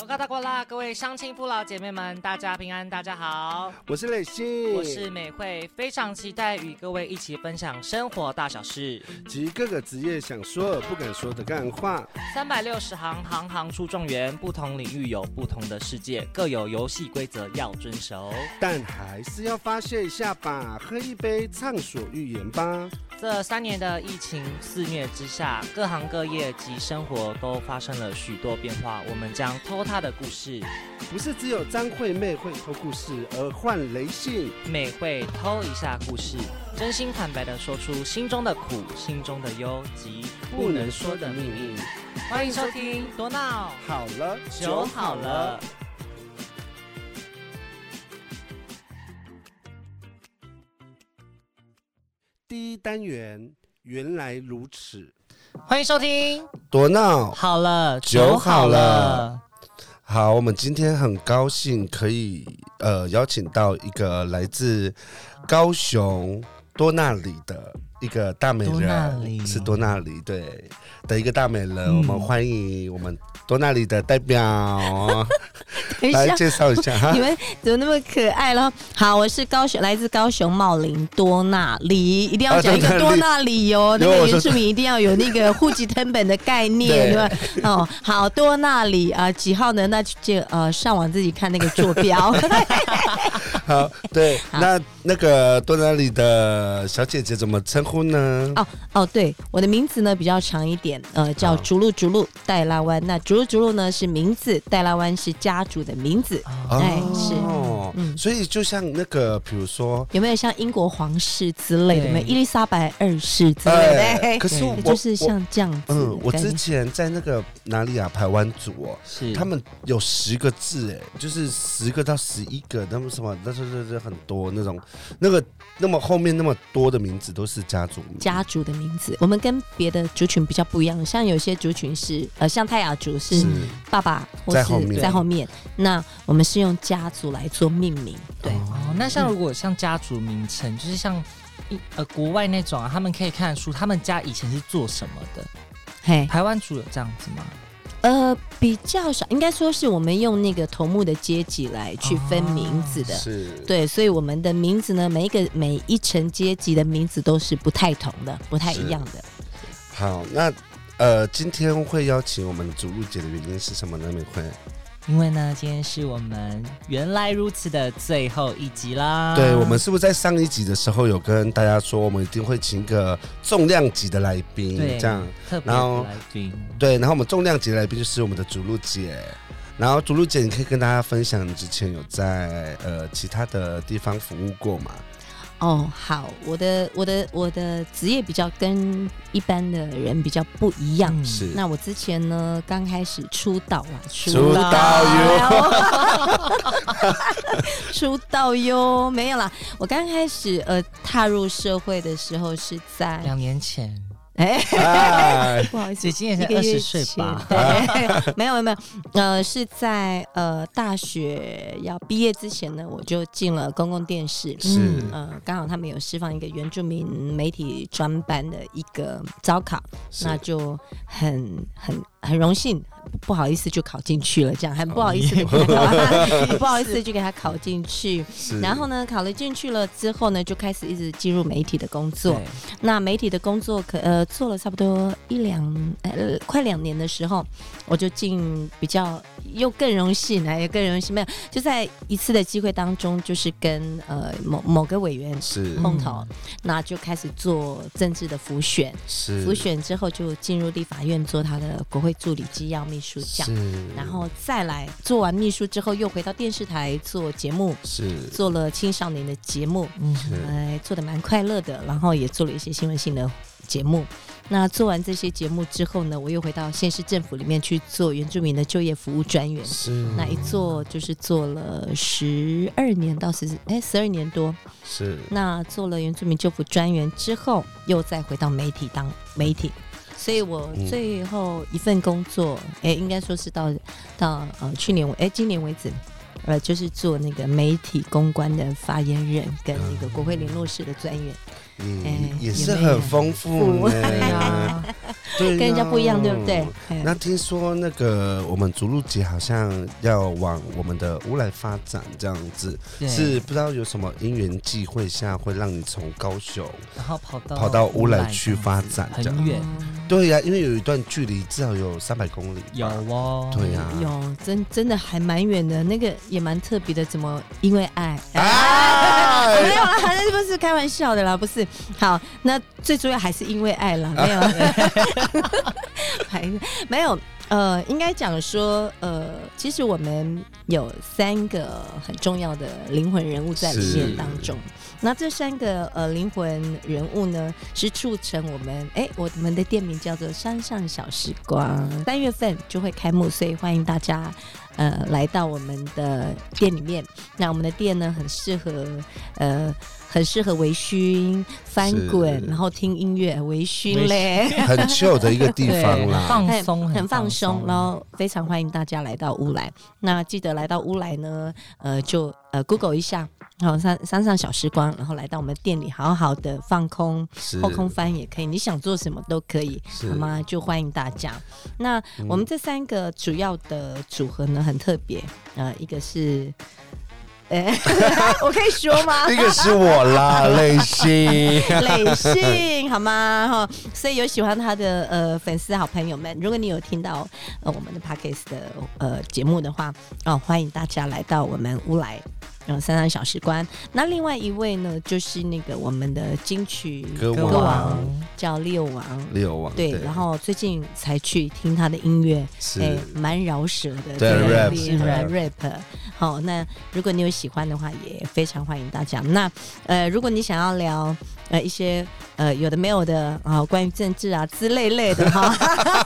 我高大过啦，各位乡亲父老姐妹们，大家平安，大家好，我是磊鑫，我是美惠，非常期待与各位一起分享生活大小事及各个职业想说而不敢说的干话。三百六十行，行行出状元，不同领域有不同的世界，各有游戏规则要遵守，但还是要发泄一下吧，喝一杯畅所欲言吧。这三年的疫情肆虐之下，各行各业及生活都发生了许多变化。我们将偷他的故事，不是只有张惠妹会偷故事，而换雷信美会偷一下故事，真心坦白的说出心中的苦、心中的忧及不能说的秘密。欢迎收听多闹好了，酒好了。第一单元原来如此，欢迎收听。多闹。好了酒好了。好，我们今天很高兴可以呃邀请到一个来自高雄多纳里的一个大美多纳里。人，是多纳里对的一个大美人，嗯我们欢迎我们多纳里的代表 来介绍一下哈 你。们怎么那么可爱了？好，我是高雄，来自高雄茂林多纳里，一定要讲一个啊多纳里哦。那个原住民一定要有那个户籍成本的概念，对对吧？哦，好，多纳里啊、几号呢？那就呃上网自己看那个坐标。好，对，那那个多纳里的小姐姐怎么称呼呢？哦哦，对，我的名字呢比较长一点，呃，叫好竹鹿竹鹿戴拉湾。那竹鹿竹鹿呢是名字，戴拉湾是家族的名字。哎是哦嗯所以就像那个，比如说，有没有像英国皇室之类的？有没有伊丽莎白二世之类的？可是我就是像这样子。嗯，我之前在那个哪里啊，台湾组哦，是他们有十个字，哎，就是十个到十一个，那么什么，那是那是很多那种，那个那么后面那么多的名字都是家族名，家族的名字，我们跟别的族群比较不一样，像有些族群是呃，像泰雅族是是爸爸或是在后面，那我们是用家族来做命名，对。哦，那像如果像家族名称，就是像一呃国外那种啊，他们可以看得出他们家以前是做什么的。嘿，台湾族有这样子吗？呃，比较少，应该说是我们用那个头目的阶级来去分名字的。是，对，所以我们的名字呢，每一个每一层阶级的名字都是不太同的，不太一样的。好，那呃，今天会邀请我们祖路姐的原因是什么呢？美惠？因为呢，今天是我们原来如此的最后一集啦。对，我们是不是在上一集的时候有跟大家说，我们一定会请一个重量级的来宾，对这样特别来宾。对，然后我们重量级的来宾就是我们的主路姐，然后主路姐，你可以跟大家分享，你之前有在呃其他的地方服务过吗？哦，好，我的我的我的职业比较跟一般的人比较不一样。嗯是那我之前呢，刚开始出道啦，出道哟，出道哟，没有啦。我刚开始呃踏入社会的时候是在两年前，哎，哎，不好意思姐，姐也才一个月二十岁吧？没有没有，呃，是在呃大学要毕业之前呢，我就进了公共电视。是嗯呃，刚好他们有释放一个原住民媒体专班的一个招考，那就很很很荣幸，不好意思就考进去了，这样很不好意思的给他，不好意思就给他考进去。然后呢，考了进去了之后呢，就开始一直进入媒体的工作。那媒体的工作可呃做了差不多一两呃快两年的时候，我就进比较又更荣幸来，也更荣幸没有就在一次的机会当中，就是跟呃某某个委员是。碰头，那就开始做政治的辅选，是。辅选之后就进入立法院做他的国会助理机要秘书长。是，然后再来做完秘书之后，又回到电视台做节目，是。做了青少年的节目，嗯，是。哎，做的蛮快乐的，然后也做了一些新闻性的节目。那做完这些节目之后呢，我又回到县市政府里面去做原住民的就业服务专员。是，那一做就是做了十二年到十哎十二年多。是那做了原住民就服专员之后，又再回到媒体当媒体。所以我嗯最后一份工作，哎、应该说是到到呃去年为哎今年为止，呃就是做那个媒体公关的发言人跟那个国会联络室的专员。嗯哎也是很丰富对呢啊。对，跟人家不一样，对不对？？那听说那个我们逐鹿节好像要往我们的乌来发展，这样子是不知道有什么因缘际会下会让你从高雄然后跑到跑到乌来去发展这样很远，对呀、因为有一段距离至少有三百公里，有哦，对呀、有真真的还蛮远的，那个也蛮特别的。怎么因为爱？哎 没有啦，那不是开玩笑的啦，不是。好，那最主要还是因为爱了，没有，还没有。呃，应该讲说，呃，其实我们有三个很重要的灵魂人物在里面当中。那这三个呃灵魂人物呢，是促成我们哎，我们的店名叫做山上小时光，三月份就会开幕，所以欢迎大家呃来到我们的店里面。那我们的店呢，很适合呃。很适合微醺、翻滚，然后听音乐、微醺嘞。很 chill 的一个地方啦。放松，很放松，然后非常欢迎大家来到乌来。那记得来到乌来呢，呃，就呃 Google 一下，然后山山上小时光，然后来到我们店里，好好的放空，是后空翻也可以，你想做什么都可以，好吗？就欢迎大家。那我们这三个主要的组合呢，很特别，呃，一个是。哎，我可以说吗？这个是我啦，类型。累心好吗？哈，所以有喜欢他的呃粉丝好朋友们，如果你有听到呃我们的 p a c k e s 的呃节目的话，哦，欢迎大家来到我们乌来。嗯，三三小时关。那另外一位呢，就是那个我们的金曲歌歌王王叫六王，六王对，然后最近才去听他的音乐，是哎，蛮饶舌的，对 rap rap。好，那如果你有喜欢的话，也非常欢迎大家。那呃，如果你想要聊呃一些呃有的没有的啊、关于政治啊之类类的哈，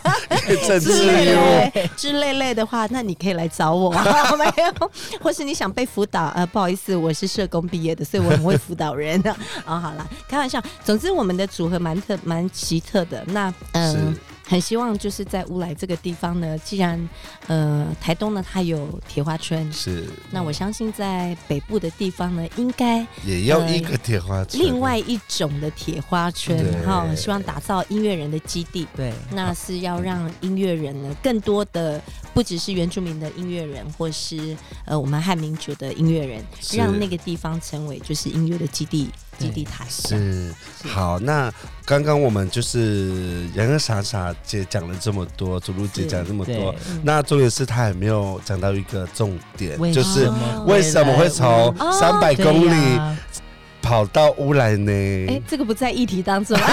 政之类治哟，类之类类的话，那你可以来找我，没有，或是你想被辅导，呃，不好意思，我是社工毕业的，所以我很会辅导人的。啊、好啦，开玩笑。总之，我们的组合蛮特蛮奇特的。那嗯。是很希望就是在乌来这个地方呢，既然呃台东呢它有铁花村，是。那我相信在北部的地方呢，应该也要一个铁花村。另外一种的铁花村对。哈，希望打造音乐人的基地。对，那是要让音乐人呢，更多的不只是原住民的音乐人，或是呃我们汉民族的音乐人，是。让那个地方成为就是音乐的基地基地台。是好，那刚刚我们就是洋洋傻傻姐讲了这么多，祖露姐讲了这么多那重点是她还没有讲到一个重点，就是为什么会从哦三百公里跑到乌来呢？哎，这个不在议题当中。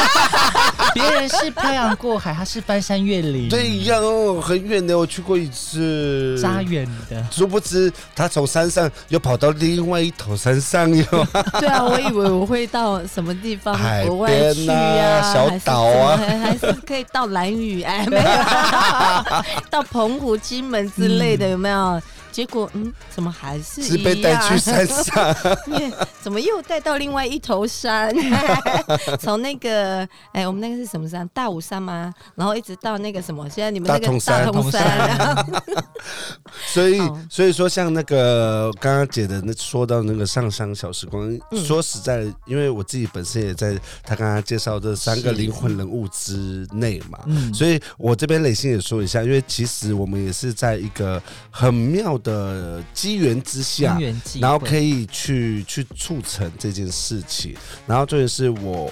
别人是漂洋过海，他是翻山越岭，对呀，哦很远的，我去过一次，扎远的。殊不知他从山上又跑到另外一头山上哟，对啊，我以为我会到什么地方海国外去边啊，啊小岛啊。还是可以到蓝屿，哎，没有，到澎湖、金门之类的，有没有？结果嗯，怎么还是是被带去山上，怎么又带到另外一头山？从那个哎，我们那个是什么山？大武山吗？然后一直到那个什么？现在你们那个大同山 所以哦所以说像那个刚刚姐的那说到那个上山小时光，嗯说实在，因为我自己本身也在他刚刚介绍这三个灵魂人物之内嘛，嗯，所以我这边磊鑫也说一下，因为其实我们也是在一个很妙的机缘之下然后可以去去促成这件事情。然后重点是我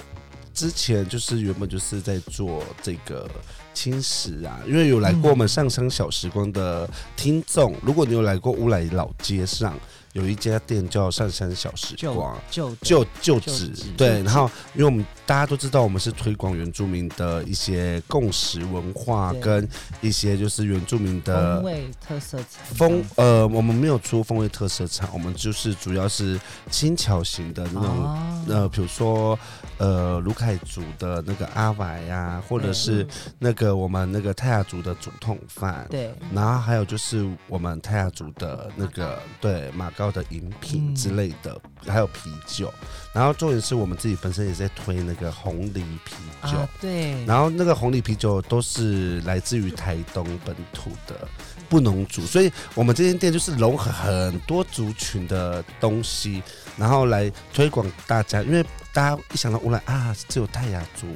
之前就是原本就是在做这个青石啊，因为有来过我们上山小时光的听众，如果你有来过乌来老街上，有一家店叫上山小时光。就就就就职职对，然后因为我们大家都知道，我们是推广原住民的一些共识文化跟一些就是原住民的风味特色菜。风呃，我们没有出风味特色菜，我们就是主要是轻巧型的那种、哦。呃，比如说呃卢凯族的那个阿瓦呀，或者是那个我们那个泰雅族的竹筒饭，对。然后还有就是我们泰雅族的那个对马高的饮品嗯。之类的，还有啤酒。然后重点是我们自己本身也在推那个红梨啤酒，啊对，然后那个红梨啤酒都是来自于台东本土的不能煮，所以我们这间店就是融合很多族群的东西，然后来推广大家，因为大大家一想到乌来啊，只有泰雅族，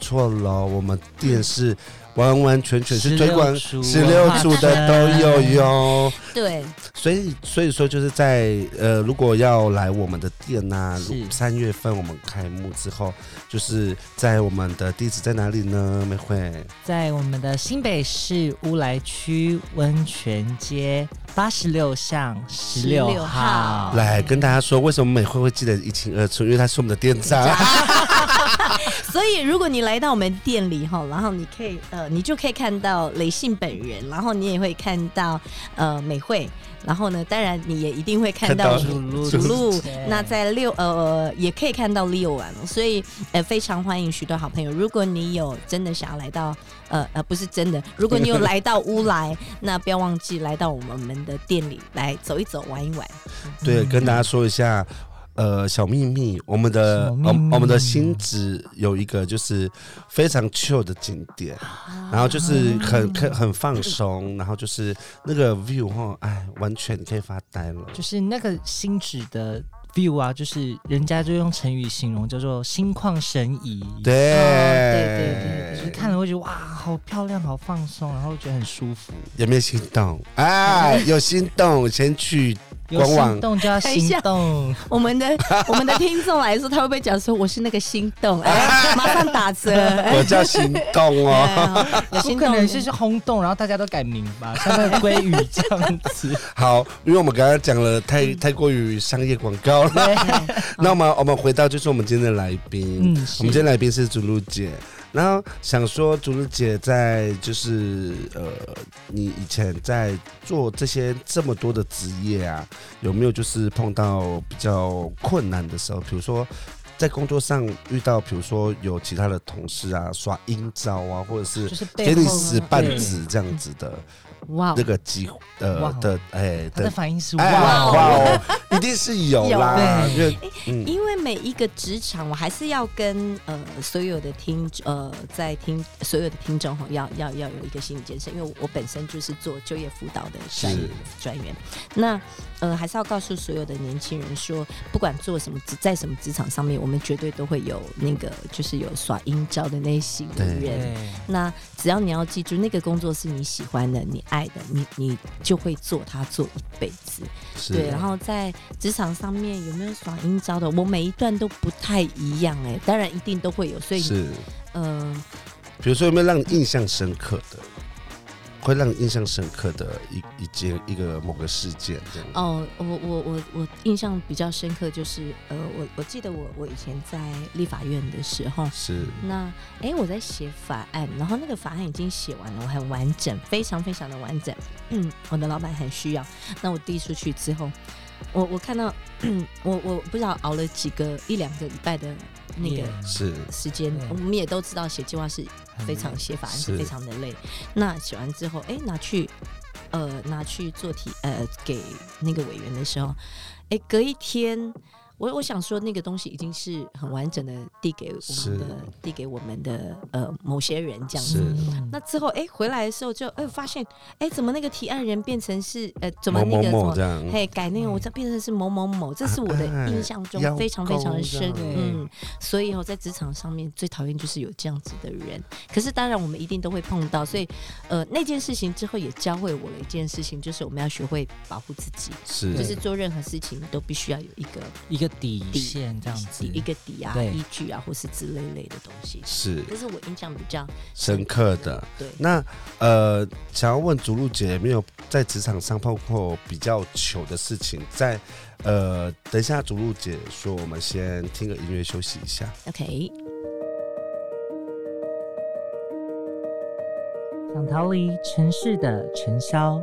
错了，我们店是完完全全是推广16十六组的都有哟。对，所以所以说就是在呃，如果要来我们的店呐、是三月份我们开幕之后，就是在我们的地址在哪里呢？美惠，在我们的新北市乌来区温泉街八十六巷十六16号号。来跟大家说，为什么美惠会记得一清二楚？因为她是我们的店长。所以如果你来到我们店里哈，然后你可以呃，你就可以看到雷信本人，然后你也会看到呃美惠，然后呢，当然你也一定会看到看到主路主路。那在六呃也可以看到 Leo 玩，所以呃非常欢迎许多好朋友。如果你有真的想要来到呃呃不是真的，如果你有来到乌来，那不要忘记来到我们的店里来走一走玩一玩。对，跟大家说一下。呃，小秘密，我们的我我们的新址有一个就是非常 chill 的景点，然后就是很很很放松，然后就是那个 view 哈，哎，完全你可以发呆了。就是那个新址的 view 啊，就是人家就用成语形容，叫做心旷神怡。对、哦对对就是看了会觉得哇，好漂亮，好放松，然后觉得很舒服。有没有心动？哎，有心动，先去有官网。心动就要行动，我们的我们的听众来说，他会不会讲说我是那个心动？哎，马上打折。我叫心动哦。哎有有可心动。能是轰动，然后大家都改名吧，像那个鲑鱼这样子。好，因为我们刚刚讲了太太过于商业广告了，对，那么我们回到就是我们今天的来宾，嗯，我们今天来宾是朱露姐。然后想说，竹子姐在就是呃，你以前在做这些这么多的职业啊，有没有就是碰到比较困难的时候？比如说在工作上遇到，比如说有其他的同事啊耍阴招啊，或者是就是给你使绊对子这样子的哇这个机会呃哇的哎他的的反应是哎哇哇一定是有啦，对因为嗯。因为每一个职场，我还是要跟呃所有的听呃在听所有的听众哈，要要要有一个心理建设，因为我本身就是做就业辅导的专是。专员。那呃还是要告诉所有的年轻人说，不管做什么职在什么职场上面，我们绝对都会有那个就是有耍阴招的那一型人。那只要你要记住，那个工作是你喜欢的、你爱的，你你就会做他做一辈子。是对，然后在职场上面有没有耍阴招的？我每一段都不太一样哎、当然一定都会有，所以是，嗯、比如说有没有让你印象深刻的，会让你印象深刻的一一件一个某个事件这样？哦，我我我我印象比较深刻就是呃，我我记得我我以前在立法院的时候，是那哎我在写法案，然后那个法案已经写完了，我很完整，非常非常的完整。嗯，我的老板很需要，那我递出去之后，我我看到 我我不知道熬了几个一两个礼拜的那个。是时间，我们也都知道写计划是非常写法案是是非常的累。那写完之后，哎、拿去呃拿去做题呃给那个委员的时候，哎、隔一天。我我想说，那个东西已经是很完整的递给我们的，递给我们的呃某些人这样子。嗯那之后，哎、回来的时候就哎、发现，哎、怎么那个提案人变成是呃，怎么那个什么嘿，改那个我这变成是某某某，这是我的哎印象中非常非常的深嗯，所以哦，在职场上面最讨厌就是有这样子的人。可是当然我们一定都会碰到，所以呃那件事情之后也教会我了一件事情，就是我们要学会保护自己，是。就是做任何事情都必须要有一个一个底底线这样子，一个底啊、依据啊，或是之类类的东西。是这是我印象比较深刻的。对。那呃，想要问竹露姐有没有在职场上碰过比较糗的事情？在呃，等一下竹露姐说，我们先听个音乐休息一下。OK，想逃离城市的尘嚣，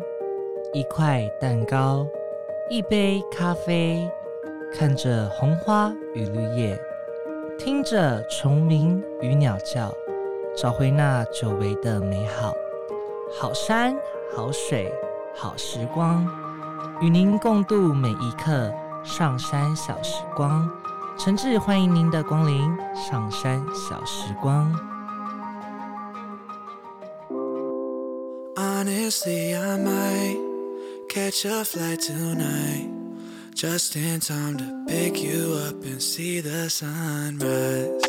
一块蛋糕，一杯咖啡，看着红花与绿叶，听着虫鸣与鸟叫，找回那久违的美好。好山好水好时光，与您共度每一刻上山小时光。诚挚欢迎您的光临，上山小时光。Honestly, I might catch a flight tonight. Just in time to pick you up and see the sunrise.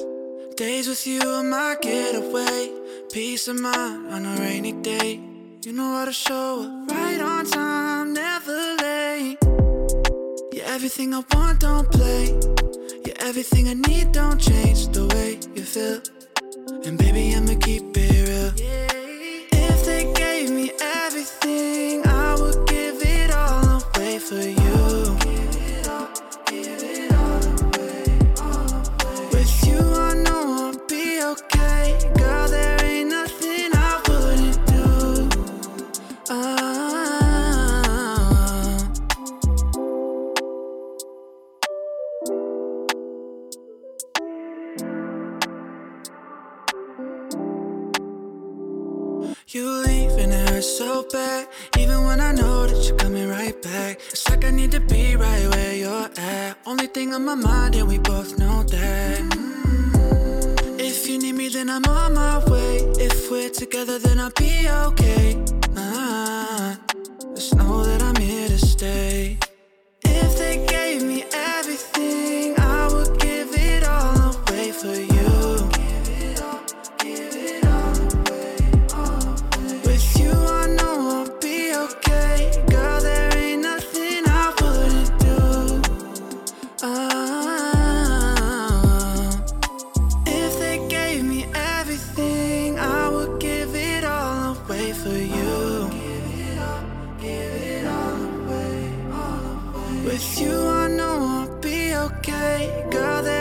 Days with you are my getaway, peace of mind on a rainy day. You know how to show up right on time, never late. You're everything I want, don't play. You're everything I need, don't change the way you feel. And baby, I'ma keep it real. If okay. Girl,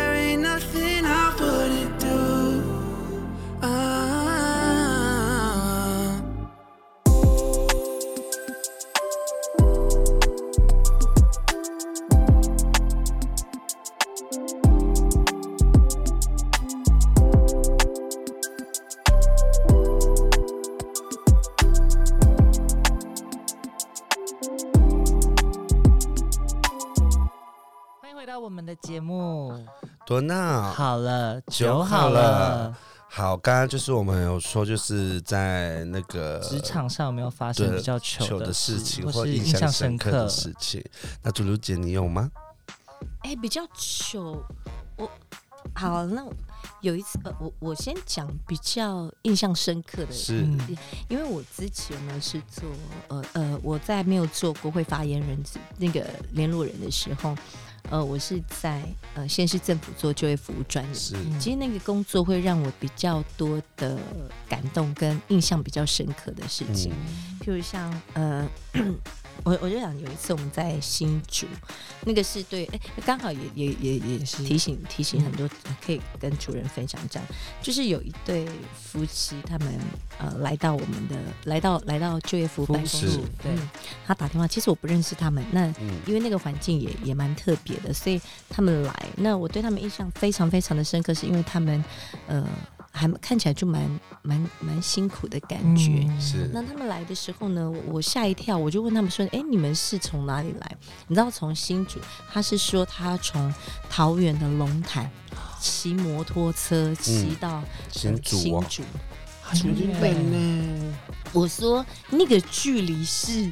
好了，酒酒好好了了。好，刚刚就是我们有说，就是在那个职场上有没有发生比较糗糗的事事情或或印象是印象深深刻的事情？那竹竹姐，你有吗？哎、比较糗。我好，那有一次，呃，我我先讲比较印象深刻的，是嗯因为我之前呢是做呃呃，我在没有做国会发言人那个联络人的时候，呃，我是在呃县市政府做就业服务专员。其实那个工作会让我比较多的感动跟印象比较深刻的事情，嗯。譬如像呃，我我就想有一次我们在新竹，那个是对，哎，刚好也也也也是提醒提醒很多，可以跟主人分享这样，就是有一对夫妻，他们呃来到我们的来到来到就业服务办公室，对嗯，他打电话，其实我不认识他们，那嗯。因为那个环境也也蛮特别的，所以他们来，那我对他们印象非常非常的深刻，是因为他们呃还看起来就蛮蛮蛮辛苦的感觉。嗯是那他们来的时候呢，我我吓一跳，我就问他们说：“哎，你们是从哪里来？”你知道从新竹，他是说他从桃园的龙潭骑摩托车骑到、呃新竹哦，新竹。很远呢。我说那个距离是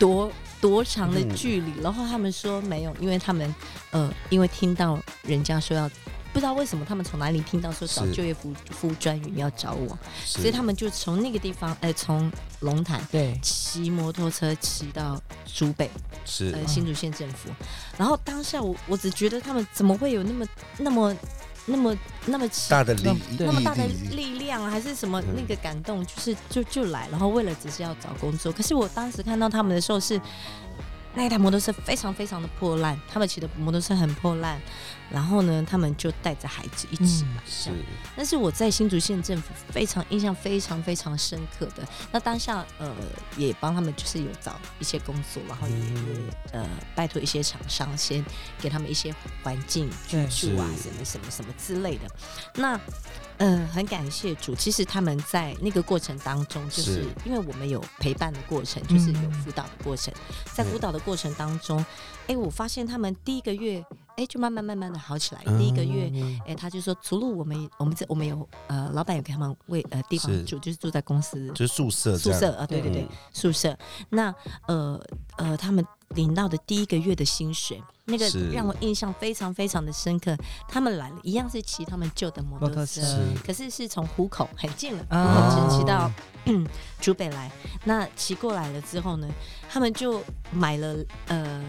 多多长的距离？然后他们说没有，因为他们呃，因为听到人家说要。不知道为什么他们从哪里听到说找就业服服务专员要找我，所所以他们就从那个地方，呃，从龙潭对，骑摩托车骑到竹北，是。呃，新竹县政府。然后当下我我只觉得他们怎么会有那么那么那么那么奇大的力那么大的力量啊，还是什么嗯。那个感动，就是就就来，然后为了只是要找工作。可是我当时看到他们的时候是。那一台摩托车非常非常的破烂，他们骑的摩托车很破烂，然后呢，他们就带着孩子一起嗯来，这是样。但是我在新竹县政府非常印象非常非常深刻的，那当下呃也帮他们就是有找一些工作，然后也、嗯呃拜托一些厂商先给他们一些环境居住啊什么什么什么之类的。那呃很感谢主，其实他们在那个过程当中，就是。是因为我们有陪伴的过程，就是有嗯。辅导的过程，在嗯辅导的过程当中，哎、我发现他们第一个月哎就慢慢慢慢的好起来，嗯第一个月。哎、他就说，除了我们，我们这我们有呃，老板有给他们为呃地方住，就是住在公司就是宿舍，宿舍啊，对对对，嗯宿舍。那呃呃，他们领到的第一个月的薪水，那个让我印象非常非常的深刻。他们来了，一样是骑他们旧的摩托车，可是是从虎口很近了，啊湖口只骑到嗯竹北来。那骑过来了之后呢，他们就买了呃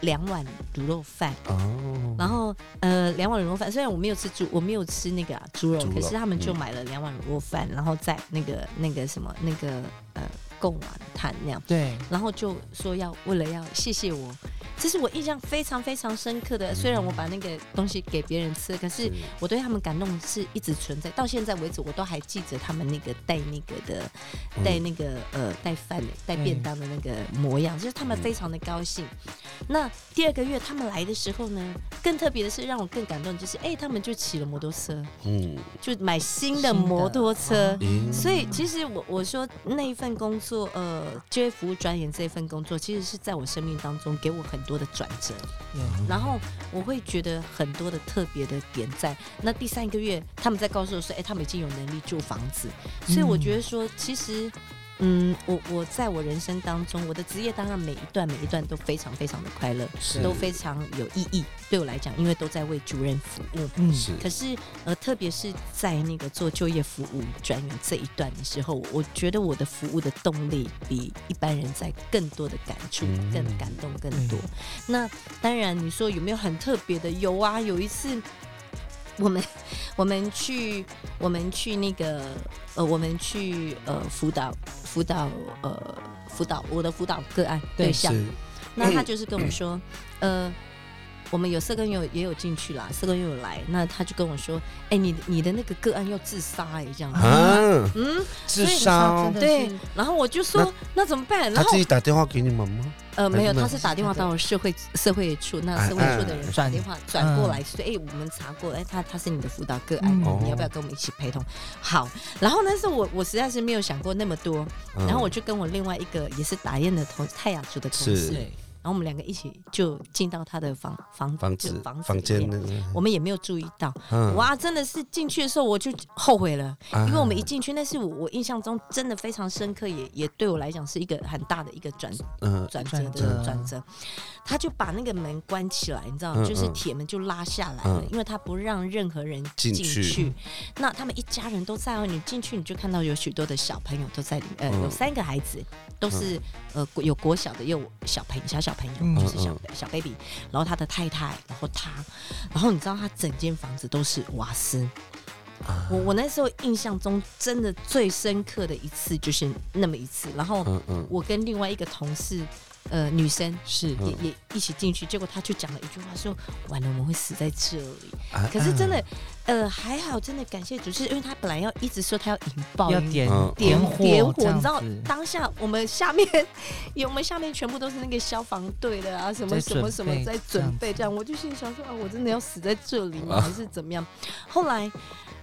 两碗卤肉饭，哦，然后呃两碗卤肉饭，虽然我没有吃猪，我没有吃那个、啊、猪肉，可是他们就嗯。买了两碗卤肉饭，然后在那个那个什么那个呃贡丸摊那样。对，然后就说要为了要谢谢我，这是我印象非常非常深刻的。虽然我把那个东西给别人吃，可是我对他们感动是一直存在，到现在为止我都还记着他们那个带那个的嗯带那个呃带饭的带便当的那个模样，就是他们非常的高兴。那第二个月他们来的时候呢，更特别的是让我更感动，就是哎、他们就骑了摩托车，嗯，就买新的摩托车。咦所以其实我我说那一份工作，呃，就业服务专员这一份工作，其实是在我生命当中给我很多的转折，嗯然后我会觉得很多的特别的点在那第三个月，他们在告诉我说，哎、他们已经有能力住房子，所以我觉得说，其实。嗯，我我在我人生当中，我的职业当然每一段每一段都非常非常的快乐，是都非常有意义。对我来讲，因为都在为主任服务。嗯是可是呃，特别是在那个做就业服务专员这一段的时候，我觉得我的服务的动力比一般人在更多的感触、嗯更感动更多。那当然，你说有没有很特别的？有啊，有一次。我们我们去我们去那个呃，我们去呃辅导辅导呃辅导我的辅导个案对对象，是。那他就是跟我说，呃，我们有社工有也有进去啦，社工也有来，那他就跟我说，哎、你你的那个个案要自杀哎、这样。子，啊，嗯，自所以杀对，然后我就说那怎么办？然后他自己打电话给你们吗？呃没有，他是打电话到社会社会处，那社会处的人打转电话转过来说，哎、我们查过了，哎，他他是你的辅导个案，嗯。你要不要跟我们一起陪同？好，然后那时候我我实在是没有想过那么多，嗯。然后我就跟我另外一个也是打雁的同泰雅族的同事，对，然后我们两个一起就进到他的房房房子房房间我们也没有注意到，嗯。哇，真的是进去的时候我就后悔了，啊。因为我们一进去，那是我我印象中真的非常深刻，也也对我来讲是一个很大的一个转嗯。转折的转折。他就把那个门关起来，你知道，嗯就是嗯。铁门就拉下来了，嗯。因为他不让任何人进进去。去。那他们一家人都在哦，你进去你就看到有许多的小朋友都在里面，有三个孩子，都是呃国有国小的，也有小朋小小朋友，嗯就是小嗯。小 baby，然后他的太太，然后他，然后你知道他整间房子都是瓦斯。啊。我我那时候印象中真的最深刻的一次就是那么一次，然后我跟另外一个同事，呃，女生是也嗯也一起进去，结果他就讲了一句话说：“完了，我们会死在这里。”啊可是真的，呃，还好，真的感谢主，是因为他本来要一直说他要引爆，要点嗯点火，点火，你知道当下我们下面有 我们下面全部都是那个消防队的啊，什么什么什么在准备这样，我就心里想说啊，我真的要死在这里吗？啊 还是怎么样？后来。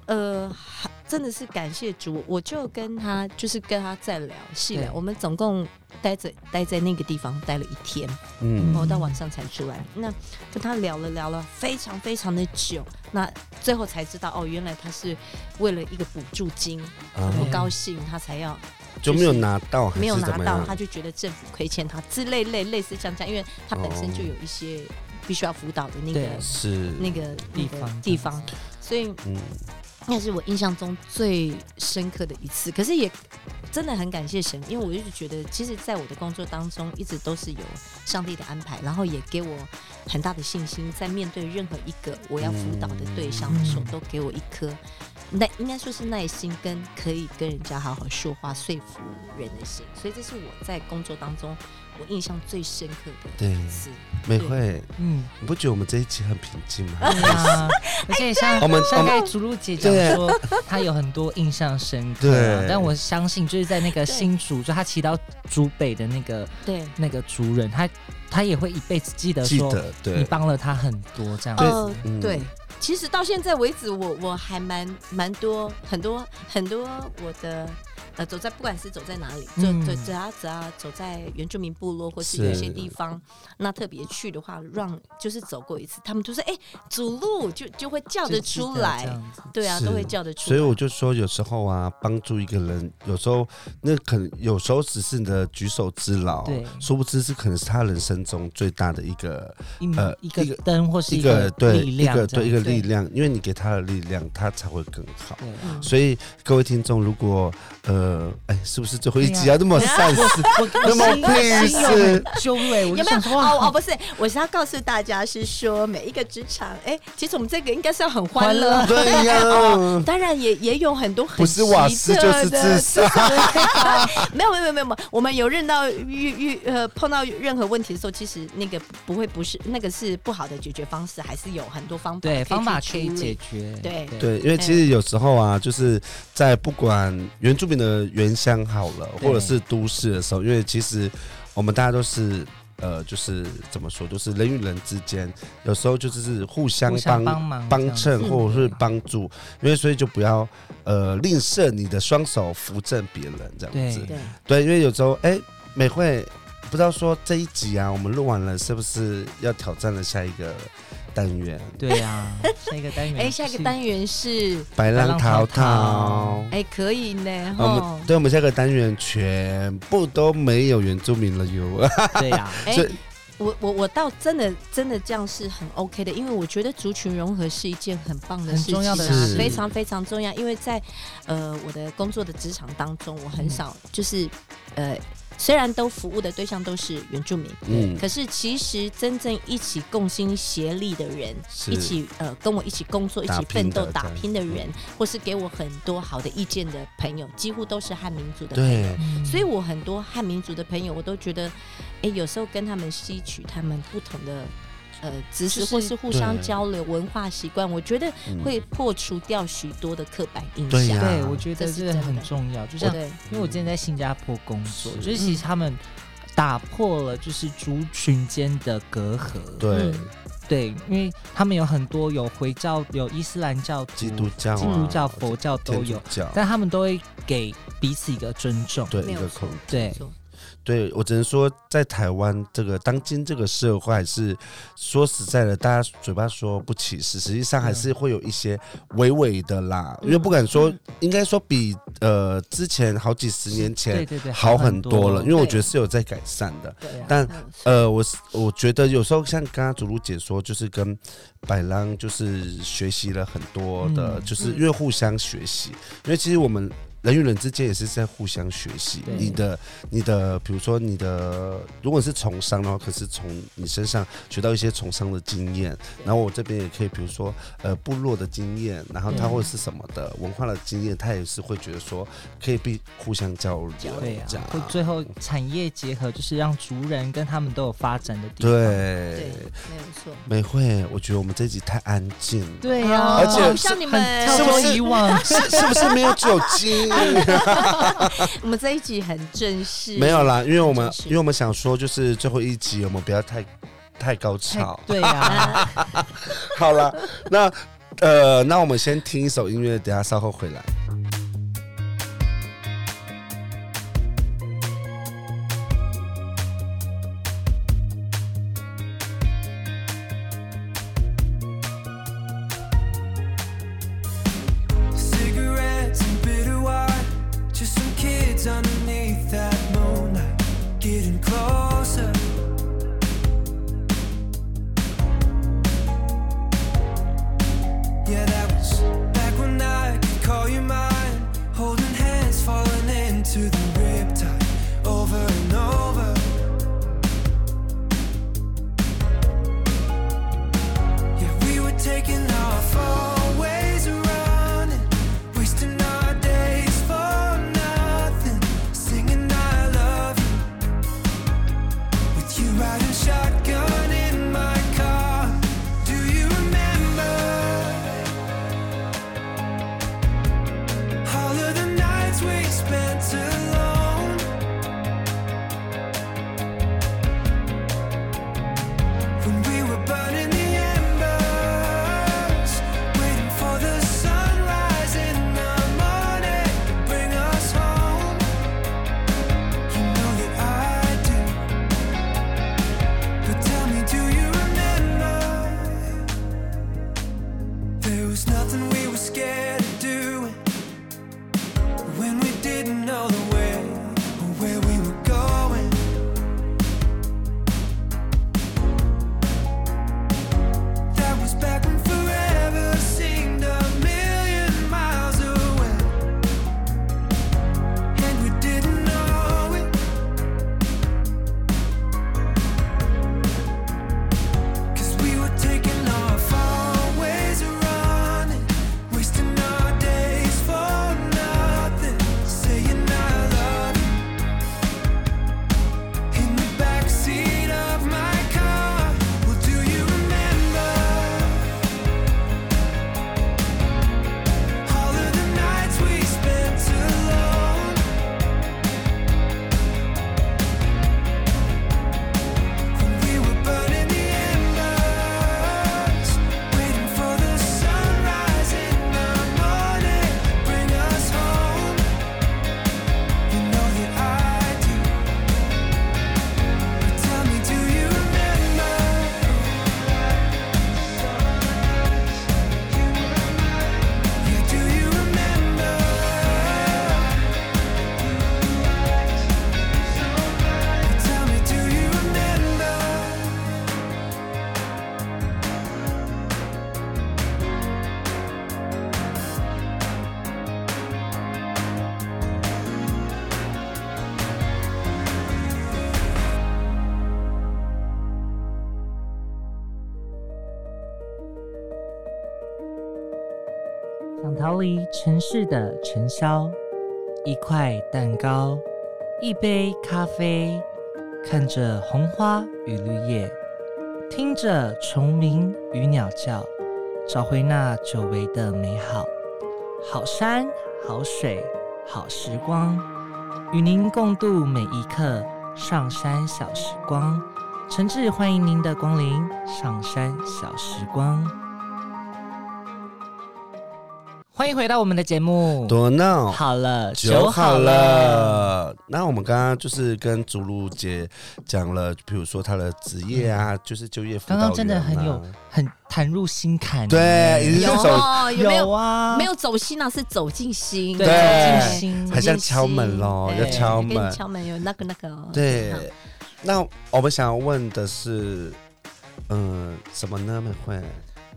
呃，还真的是感谢主，我就跟他就是跟他在聊细聊，我们总共待着待在那个地方待了一天，嗯。然后到晚上才出来。那跟他聊了聊了非常非常的久，那最后才知道哦，原来他是为了一个补助金，啊。不高兴他才要就没有拿到，没有拿到他就觉得政府亏欠他之类类类似像这样，因为他本身就有一些必须要辅导的那个是那个地方地方，所以嗯那是我印象中最深刻的一次。可是也真的很感谢神，因为我一直觉得，其实在我的工作当中，一直都是有上帝的安排，然后也给我很大的信心，在面对任何一个我要辅导的对象的时候，嗯都给我一颗。耐应该说是耐心跟可以跟人家好好说话、说服人的心，所以这是我在工作当中我印象最深刻的对是。美惠，嗯，你不觉得我们这一集很平静吗？对啊，而且像我们像刚才竹露姐讲说，她有很多印象深刻啊，对。但我相信就是在那个新竹，就她骑到竹北的那个对，那个族人，她她也会一辈子记得说，记得你，帮了她很多这样。子。呃，嗯。对，其实到现在为止，我我还蛮蛮多很多很多我的呃走在不管是走在哪里，走嗯走只要只要走在原住民部落或是是有一些地方，那特别去的话，让就是走过一次，他们就说哎主路就就会叫得出来，对啊，都会叫得出来所以。我就说，有时候啊，帮助一个人，有时候那可能有时候只是你的举手之劳，对殊不知是可能是他人生中最大的一个呃一个一个灯或是一个对一个对一个力量，因为你给他的力量，他才会更好。所以各位听众，如果呃，哎，是不是最后一集对啊？要那么善思？那么我心 peace 心有没有想说哇。哦哦，不是，我是要告诉大家是说每一个职场，哎，其实我们这个应该是要很欢欢乐。乐。对呀，当然也也有很多很不是瓦斯奇特就是的自杀。没有没有没有没有，我们有认到遇遇呃碰到任何问题的时候，其实那个不会不是那个是不好的解决方式，还是有很多方法对方法可以去解决，对。对，因为其实有时候啊，就是在不管原住民的原乡好了，或者是都市的时候，因为其实我们大家都是。呃，就是怎么说，就是人与人之间，有时候就是是互相帮帮衬或者是帮助，因为所以就不要呃吝啬你的双手扶正别人这样子。对对对，因为有时候哎，美惠不知道说这一集啊，我们录完了是不是要挑战了下一个单元？对呀，下一个单元，哎，下一个单元是白浪浪滔滔滔滔。哎可以呢我们，对我们下个单元全部都没有原住民了哟。对呀，哎所以我我我倒真的真的这样是很 OK 的，因为我觉得族群融合是一件很棒的很事情、啊，重要的事非常非常重要。因为在呃我的工作的职场当中，我很少就是呃虽然都服务的对象都是原住民，嗯，可是其实真正一起共心协力的人，一起呃跟我一起工作、一起奋斗、打拼的人，或是给我很多好的意见的朋友，几乎都是汉民族的朋友。所以我很多汉民族的朋友，我都觉得，哎，有时候跟他们吸取他们不同的呃知识，或是互相交流文化习惯，我觉得嗯会破除掉许多的刻板印象。对，我觉得这个很重要，就像对，因为我之前在新加坡工作，是就是其实他们打破了就是族群间的隔阂。对嗯，对，因为他们有很多有回教、有伊斯兰教、基督教啊、基督教、佛教都有，教，但他们都会给彼此一个尊重。对。对对我只能说，在台湾这个当今这个社会，还是说实在的，大家嘴巴说不歧视，实际上还是会有一些微微的啦。因为不敢说，应该说比呃之前好几十年前对对，好很多了，因为我觉得是有在改善的。啊，但呃，我是我觉得有时候像刚刚祖鲁姐说，就是跟百浪就是学习了很多的，嗯就是因为互相学习，因为其实我们。人与人之间也是在互相学习。你的、你的，比如说你的，如果是从商的话，可是从你身上学到一些从商的经验，然后我这边也可以，比如说呃部落的经验，然后他对或是什么的文化的经验，他也是会觉得说可以被互相交流，对这样啊，会最后产业结合，就是让族人跟他们都有发展的地方。对对，没有错。美惠，我觉得我们这集太安静，对哦呀，而且好像你们是不是以往，是是不是没有酒精？我们这一集很正式，没有啦，因为我们因为我们想说，就是最后一集我们不要太太高潮。对呀，啊。好了，那呃，那我们先听一首音乐，等下稍后回来。to the 城市的尘嚣，一块蛋糕，一杯咖啡，看着红花与绿叶，听着虫鸣与鸟叫，找回那久违的美好。好山好水好时光，与您共度每一刻上山小时光。诚挚欢迎您的光临，上山小时光。欢迎回到我们的节目。多闹好了，酒好。了。那我们刚刚就是跟竹露姐讲了，比如说她的职业啊，就是就业辅导啊刚刚真的很有很谈入心坎。对，有有没有？啊？没有走心啊，是走进心。对，走进心。好像敲门咯要敲门敲门有那个那个哦。对。那我们想要问的是，嗯、什么呢？美惠？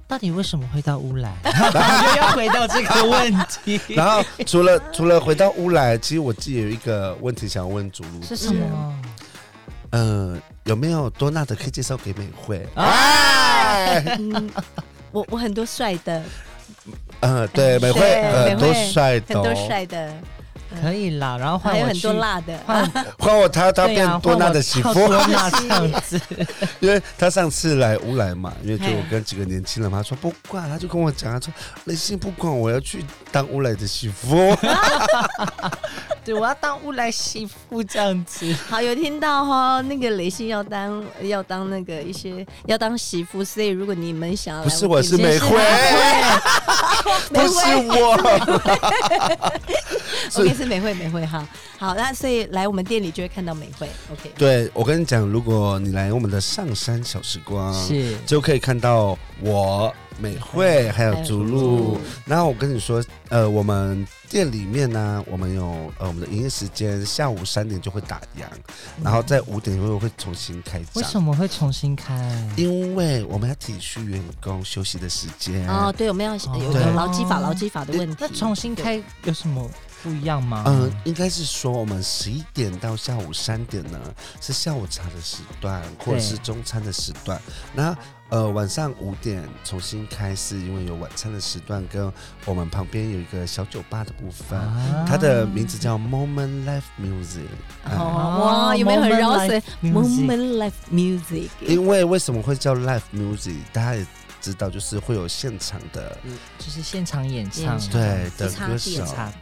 到底为什么会到乌来？又要回到这个问题。然后除了除了回到乌来，其实我自己有一个问题想要问主路，是什么？嗯、有没有多纳的可以介绍给美惠？啊哎，嗯，我我很多帅的，呃，对，美惠对很多帅的、哦，很多帅的，可以啦，然后换还有很多辣的。换 换我他他对啊变多纳的媳妇，换我靠多纳这样子。因为他上次来乌来嘛，因为就我跟几个年轻人嘛，他说不管，他就跟我讲，他说雷信不管，我要去当乌来的媳妇。对，我要当乌来媳妇这样子。好，有听到哈，那个雷信要当要当那个一些要当媳妇，所以如果你们想要来不是我是美惠，不是惠我。，OK 是美惠美惠哈。好，那所以来我们店里就会看到美惠，OK。对，我跟你讲，如果你来我们的上山小时光，是就可以看到我美惠还有竹露。然后我跟你说，呃，我们店里面呢，我们有呃我们的营业时间，下午三点就会打烊，然后在五点会会重新开为。什么会重新开？因为我们要体恤员工休息的时间。哦，对，我们要有对有劳基法劳基法的问题。那重新开有什么不一样吗？嗯，应该是说我们十一点到下午三点呢是下午茶的时段，或者是中餐的时段。那呃晚上五点重新开，始因为有晚餐的时段，跟我们旁边有一个小酒吧的部分。啊它的名字叫 Moment Life Music，、嗯哦哇，有没有很绕舌 Moment？Moment Life Music，因为为什么会叫 Life Music？大家也知道，就是会有现场的，就是现场演唱，对的歌手，差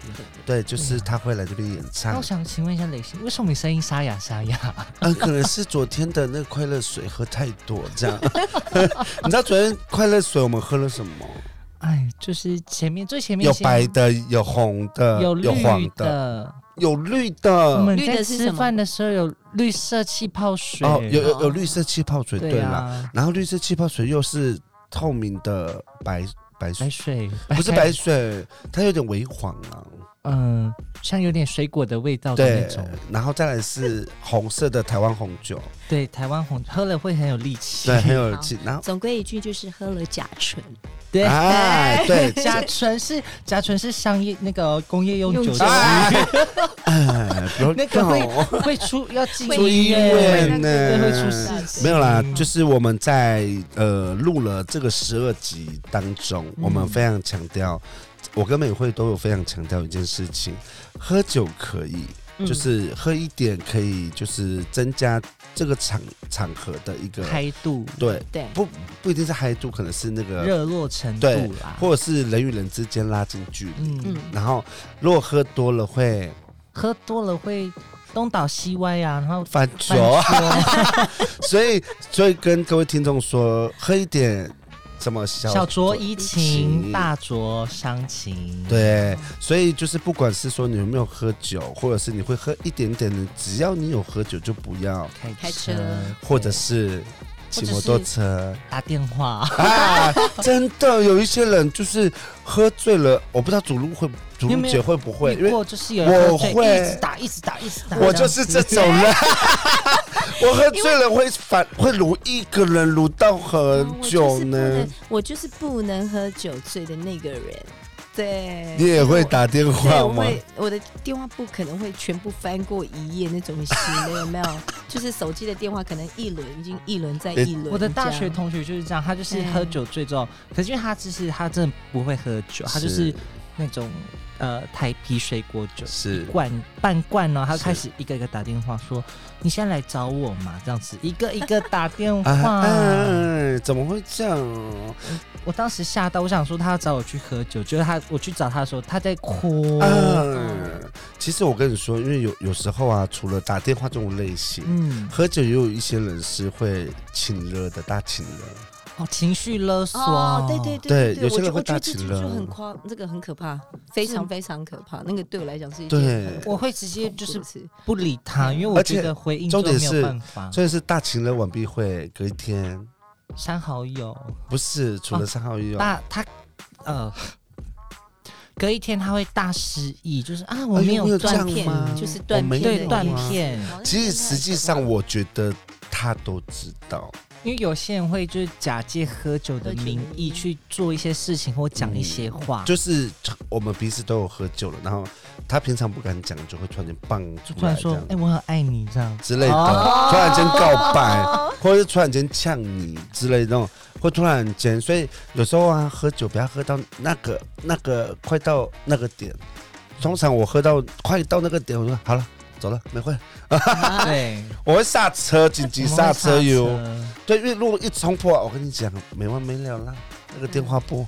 对，就是他会来这边演那唱我。想请问一下雷星，为什么你声音沙哑沙哑？嗯，可能是昨天的那个快乐水喝太多，这样。你知道昨天快乐水我们喝了什么？哎，就是前面最前面有白的，有红的，有绿黄的，的。有绿的。我们在吃饭的时候有绿色气泡水，哦，有有有绿色气泡水，对对啦。啊，然后绿色气泡水又是透明的白白水白，水不是白，水，它有点微黄啊。嗯，像有点水果的味道的那种。，然后再来是红色的台湾红酒，对，台湾红喝了会很有力气。对，很有力气。然后总归一句就是喝了甲醇。对。哎，对，甲醇是甲醇是商业那个工业用酒用酒的，那个会会出要进会出医院呢对，会出事情。没有啦，就是我们在呃录了这个十二集当中，我们非常强调，我跟美惠都有非常强调一件事情：喝酒可以，嗯就是喝一点可以，就是增加这个场场合的一个嗨度、对，对，不不一定是嗨度，可能是那个热络程度啦，。或者是人与人之间拉近距离。嗯嗯，然后如果喝多了会喝多了会东倒西歪啊，然后翻翻桌，桌 所以所以跟各位听众说，喝一点什么小小酌怡情，情。大酌伤情。对，所以就是不管是说你有没有喝酒，或者是你会喝一点点的，只要你有喝酒，就不要，开开车。或者是骑摩托车打电话。啊！真的有一些人就是喝醉了，我不知道主路会主路姐会不会，因遇为过就是有人我会一直打，一直打，一直打。我就是这种人。我喝醉了会反会撸一个人撸到很久呢。我就是不能喝酒醉的那个人。对，你也会打电，话吗？我会我的电话簿可能会全部翻过一页那种型的，有没有？就是手机的电话可能一轮已经一轮再一轮。我的大学同学就是这样，他就是喝酒醉之后，可是因为他就是他真的不会喝酒，他就是那种呃台啤水果酒，是罐半罐呢，他是开始一个一个打电话说：“你现在来找我嘛？”这样子一个一个打电 啊话。哎，怎么会这样？我当时吓到，我想说他要找我去喝酒，结果他我去找他的时候，他在哭。嗯，其实我跟你说，因为有有时候啊，除了打电话这种类型，嗯，喝酒也有一些人是会请了的大请了。哦，情绪勒索。哦，对对对对，有些人会我觉得大起了这就很夸，这个很可怕，非常非常可怕。那个对我来讲是一件对我会直接就是不理他，因为我觉得回应就没有重点是办法。所以是大情人晚必会隔一天，删好友，不是除了删好友，大他呃，隔一天他会大失忆，就是啊，我哎没有断片吗就是断片对断片，其实实际上我觉得他都知道，因为有些人会就是假借喝酒的名义去做一些事情或讲一些话，就是我们彼此都有喝酒了，然后他平常不敢讲，就会突然间蹦出突然说来这样：“哎、我很爱你。”这样。之类的，哦突然间告白，或者是突然间呛你之类的那种，会突然间，所以有时候啊，喝酒不要喝到那个那个快到那个点。通常我喝到快到那个点，我说好了，走了，没会，对，我会刹车，紧急刹车哟。对，因为如果一冲破，我跟你讲，没完没了啦，那个电话簿。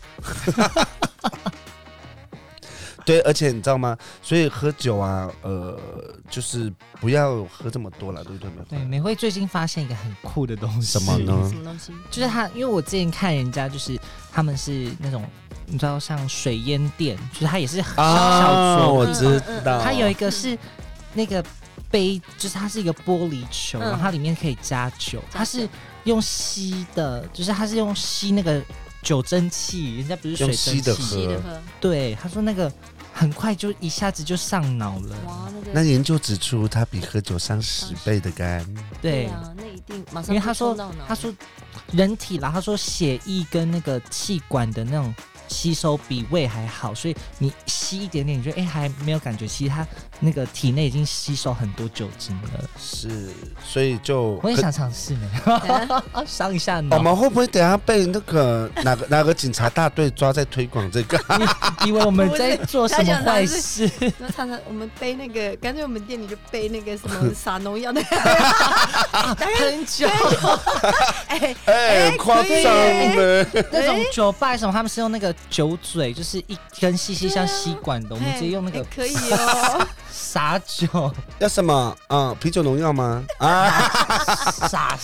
对，而且你知道吗？所以喝酒啊，呃，就是不要喝这么多了，对不对？没对，美惠最近发现一个很酷的东西，什么呢什么东西？就是他，因为我之前看人家，就是他们是那种，你知道像水烟店，就是他也是小小桌我知道。他有一个是那个杯，就是它是一个玻璃球，嗯。然后它里面可以加酒，它是用吸的，就是它是用吸那个酒蒸气，人家不是水用吸的蒸气，喝吸的喝，对，他说那个很快就一下子就上脑了，哇，那个那研究指出，它比喝酒伤十倍的肝。对。啊，那一定马上因为他说就冲到脑。他说人体啦，他说血液跟那个气管的那种吸收比胃还好，所以你吸一点点，你觉得哎、还没有感觉，其实它那个体内已经吸收很多酒精了。是，所以就我也想尝试呢，伤一下我。们会不会等下被那个哪个哪个警察大队抓在推广这个？以为我们在做什么坏事？那常常我们背那个，干脆我们店里就背那个什么 撒农药的，很久，哎，哎，夸张了！那种酒吧什么，他们是用那个酒嘴，就是一根细细像吸管的，我们直接用那个哎可以哦，洒酒要什么？啊，啤酒农药吗？啊，洒。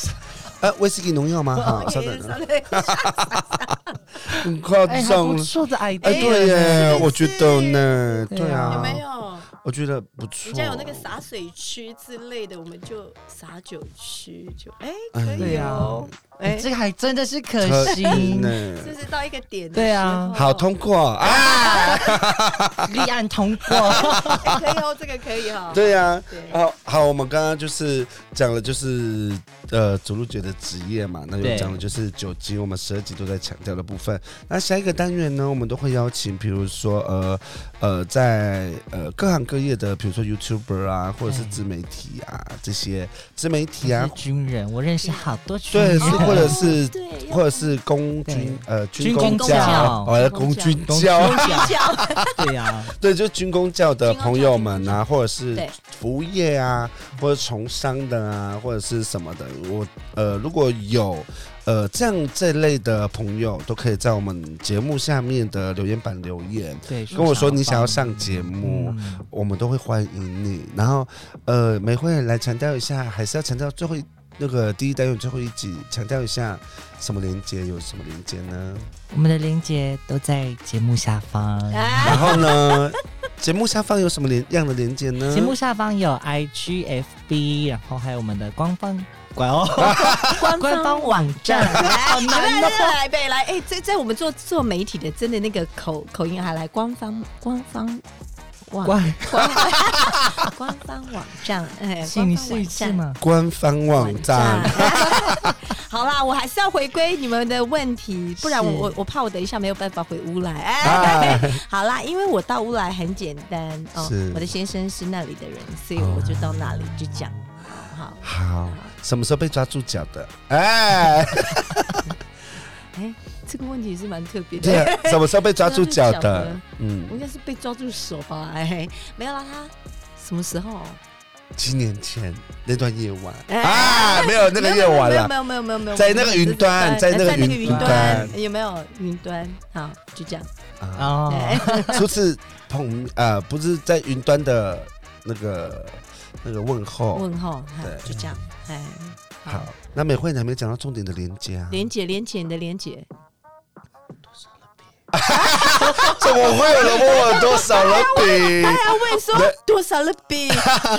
呃，威士忌农药吗？好，稍等，很夸哎，还张不。错的 idea，哎，对耶，我觉得呢，对啊有没？有？我觉得不错。人家有那个洒水区之类的，我们就洒酒区，就哎嗯可以哦，哎，这个还真的是可可惜。以呢。就是到一个点对啊。好，通过。啊！立案通过，哎可以哦，这个可以哦，对呀，对。好好，我们刚刚就是讲了，就是呃，主路姐的职业嘛，那就讲了就是九级，我们十二级都在强调的部分。那下一个单元呢，我们都会邀请，比如说呃呃，在呃各行各业的，比如说 YouTuber 啊，或者是自媒体啊这些自媒体啊，军人，我认识好多军对，人，是或者是对，或者是公军呃军工工教哦，公军公教，军教，教对呀，对，就军工教的朋友们啊，或者是服务业啊，或者从商的啊，或者是什么的，我呃如果有呃这样这类的朋友，都可以在我们节目下面的留言板留言，对，跟我说你想要上节目，嗯我们都会欢迎你。然后呃，美慧来强调一下，还是要强调最后一那个第一单元最后一集，强调一下什么连接有什么连接呢？我们的连接都在节目下方。哎然后呢，节目下方有什么连样的连接呢？节目下方有 IGFB，然后还有我们的官方官哦官 官方网站，好难来哦。来来来，哎，在在我们做做媒体的，真的那个口口音还来官方官方网官，官 官方网站，哎，请你试一次嘛。官方网站。好啦，我还是要回归你们的问题，不然我我我怕我等一下没有办法回乌来。哎，哎，好啦，因为我到乌来很简单哦，我的先生是那里的人，所以我就到那里就讲。好，好，什么时候被抓住脚的？哎，这个问题是蛮特别的。对啊，什么时候被抓住脚的的？嗯我，应该是被抓住手吧？哎，没有啦，他什么时候？七年前那段夜晚哎啊，没有那个夜晚了没。有没有没有没有，在那个云端在那个在那个云云端有没有云端？好，就这样。啊，初次碰呃，不是在云端的那个那个问候。问候，哎对就这样。哎，好，那美惠你还没讲到重点的连接啊？连姐，连姐，你的连姐，怎么会有人问我多少了比？大家问说多少了比？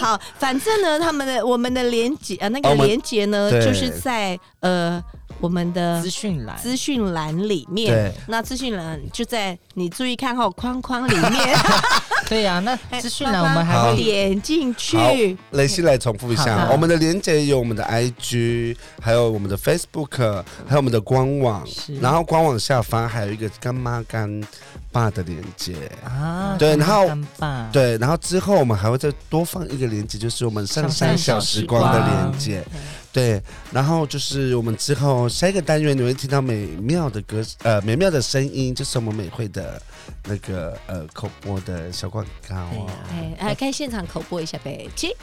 好，反正呢，他们的我们的连接呃，那个连接呢，就是在呃我们的资讯栏，资讯栏里面对。那资讯栏就在你注意看后框框里面，对呀、那 哎资讯栏我们还会点进好去。雷西来重复一下，我们的连接有我们的 IG，还有我们的 Facebook，还有我们的官网是，然后官网下方还有一个干妈干爸的连接。啊，对然后干爸，对，然后之后我们还会再多放一个连接，就是我们上山小时光的连接。对，然后就是我们之后下一个单元你会听到美妙的歌，呃，美妙的声音，就是我们美惠的那个呃口播的小广告哦。哎，哎，看现场口播一下呗，去。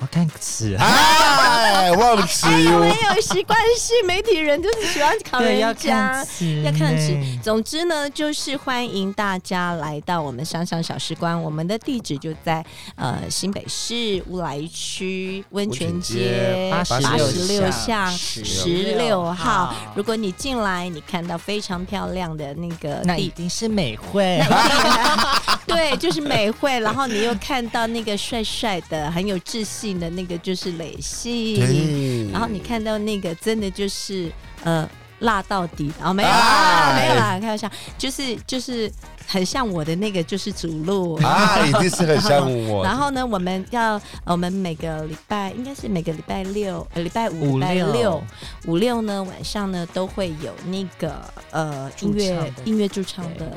我看词啊，哎，忘词哎有哟没。有习惯性媒体人就是喜欢考人家要看纸。总之呢，就是欢迎大家来到我们上上小时光，我们的地址就在呃新北市乌来区温泉街八十六86巷十十六六号号。如果你进来，你看到非常漂亮的那个那一地。定是美惠 对，就是美惠，然后你又看到那个帅帅的、很有自信的那个，就是磊信。然后你看到那个真的就是呃辣到底，然、后没有哎。啦，没有啦，开玩笑，就是就是很像我的那个就是主路。啊，一定是很像我。然后呢，我们要呃我们每个礼拜应该是每个礼拜六、呃礼拜五、五礼拜六六、五六呢晚上呢都会有那个呃音乐音乐驻唱的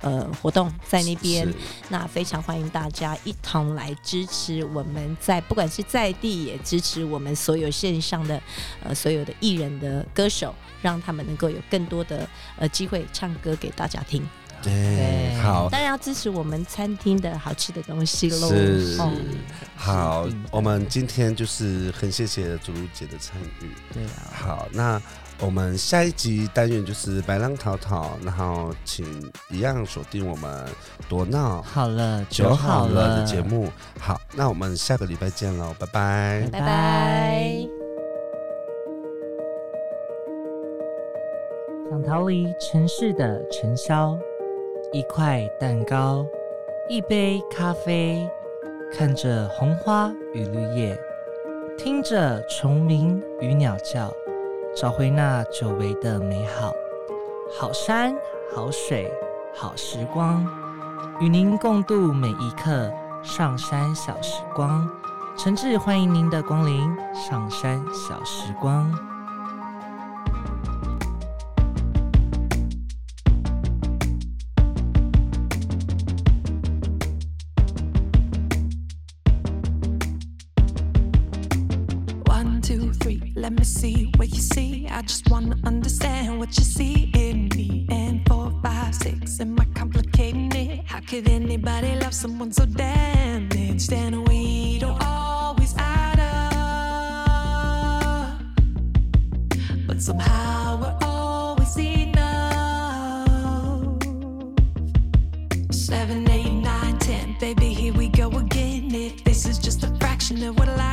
呃活动在那边。那非常欢迎大家一同来支持我们在不管是在地也支持我们所有线上的呃所有的艺人的歌手，让他们能够有更多的呃机会唱歌给大家听。对，对好当然要支持我们餐厅的好吃的东西喽。是哦好是，我们今天就是很谢谢祖如姐的参与。对啊，好，那我们下一集单元就是白浪淘淘，然后请一样锁定我们多闹好了，酒好好了的节。目。好，那我们下个礼拜见喽，拜拜。拜拜。想逃离城市的尘嚣，一块蛋糕，一杯咖啡，看着红花与绿叶，听着虫鸣与鸟叫，找回那久违的美好。好山好水好时光，与您共度每一刻。上山小时光，诚挚欢迎您的光临。上山小时光。See what you see. I just wanna understand what you see in me. And four, five, six, am I complicating it? How could anybody love someone so damaged? And we don't always add up, but somehow we're always enough. Seven, eight, nine, ten. Baby, here we go again. If this is just a fraction of what lies